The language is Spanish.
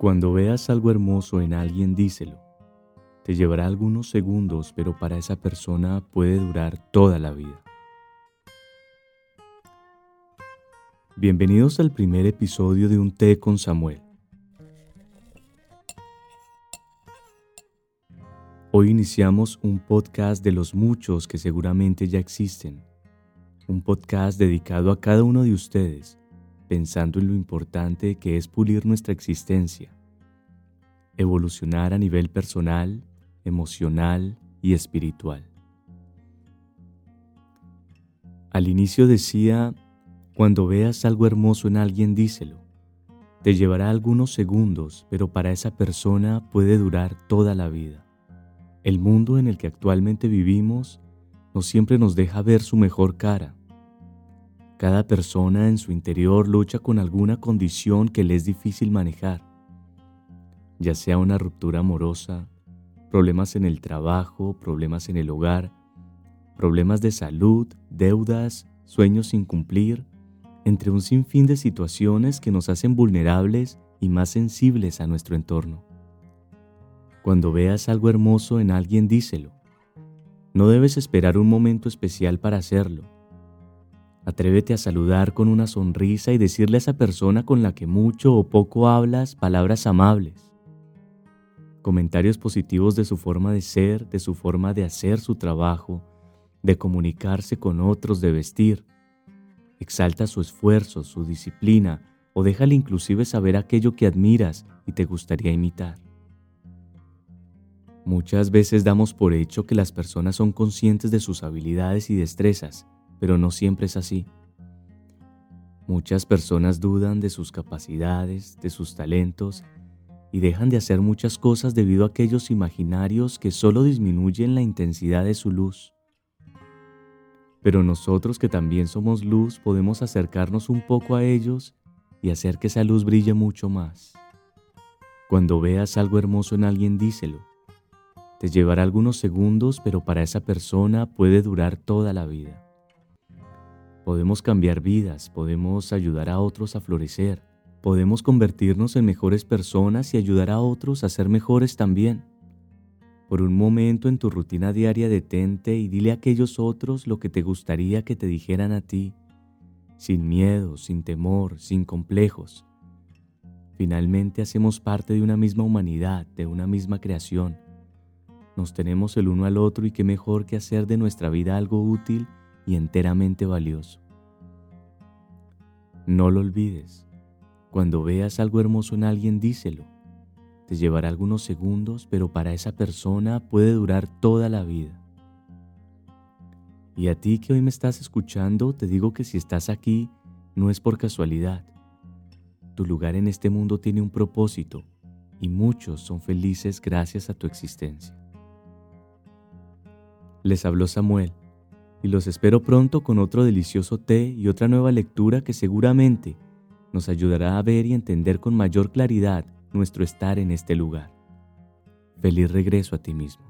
Cuando veas algo hermoso en alguien, díselo. Te llevará algunos segundos, pero para esa persona puede durar toda la vida. Bienvenidos al primer episodio de Un té con Samuel. Hoy iniciamos un podcast de los muchos que seguramente ya existen. Un podcast dedicado a cada uno de ustedes pensando en lo importante que es pulir nuestra existencia, evolucionar a nivel personal, emocional y espiritual. Al inicio decía, cuando veas algo hermoso en alguien, díselo. Te llevará algunos segundos, pero para esa persona puede durar toda la vida. El mundo en el que actualmente vivimos no siempre nos deja ver su mejor cara cada persona en su interior lucha con alguna condición que le es difícil manejar, ya sea una ruptura amorosa, problemas en el trabajo, problemas en el hogar, problemas de salud, deudas, sueños sin cumplir, entre un sinfín de situaciones que nos hacen vulnerables y más sensibles a nuestro entorno. Cuando veas algo hermoso en alguien, díselo. No debes esperar un momento especial para hacerlo Atrévete a saludar con una sonrisa y decirle a esa persona con la que mucho o poco hablas palabras amables. Comentarios positivos de su forma de ser, de su forma de hacer su trabajo, de comunicarse con otros, de vestir. Exalta su esfuerzo, su disciplina o déjale inclusive saber aquello que admiras y te gustaría imitar. Muchas veces damos por hecho que las personas son conscientes de sus habilidades y destrezas pero no siempre es así. Muchas personas dudan de sus capacidades, de sus talentos y dejan de hacer muchas cosas debido a aquellos imaginarios que solo disminuyen la intensidad de su luz. Pero nosotros que también somos luz podemos acercarnos un poco a ellos y hacer que esa luz brille mucho más. Cuando veas algo hermoso en alguien, díselo. Te llevará algunos segundos, pero para esa persona puede durar toda la vida. Podemos cambiar vidas, podemos ayudar a otros a florecer, podemos convertirnos en mejores personas y ayudar a otros a ser mejores también. Por un momento en tu rutina diaria detente y dile a aquellos otros lo que te gustaría que te dijeran a ti, sin miedo, sin temor, sin complejos. Finalmente hacemos parte de una misma humanidad, de una misma creación. Nos tenemos el uno al otro y qué mejor que hacer de nuestra vida algo útil y enteramente valioso. No lo olvides. Cuando veas algo hermoso en alguien, díselo. Te llevará algunos segundos, pero para esa persona puede durar toda la vida. Y a ti que hoy me estás escuchando, te digo que si estás aquí, no es por casualidad. Tu lugar en este mundo tiene un propósito y muchos son felices gracias a tu existencia. Les habló Samuel y los espero pronto con otro delicioso té y otra nueva lectura que seguramente nos ayudará a ver y entender con mayor claridad nuestro estar en este lugar. Feliz regreso a ti mismo.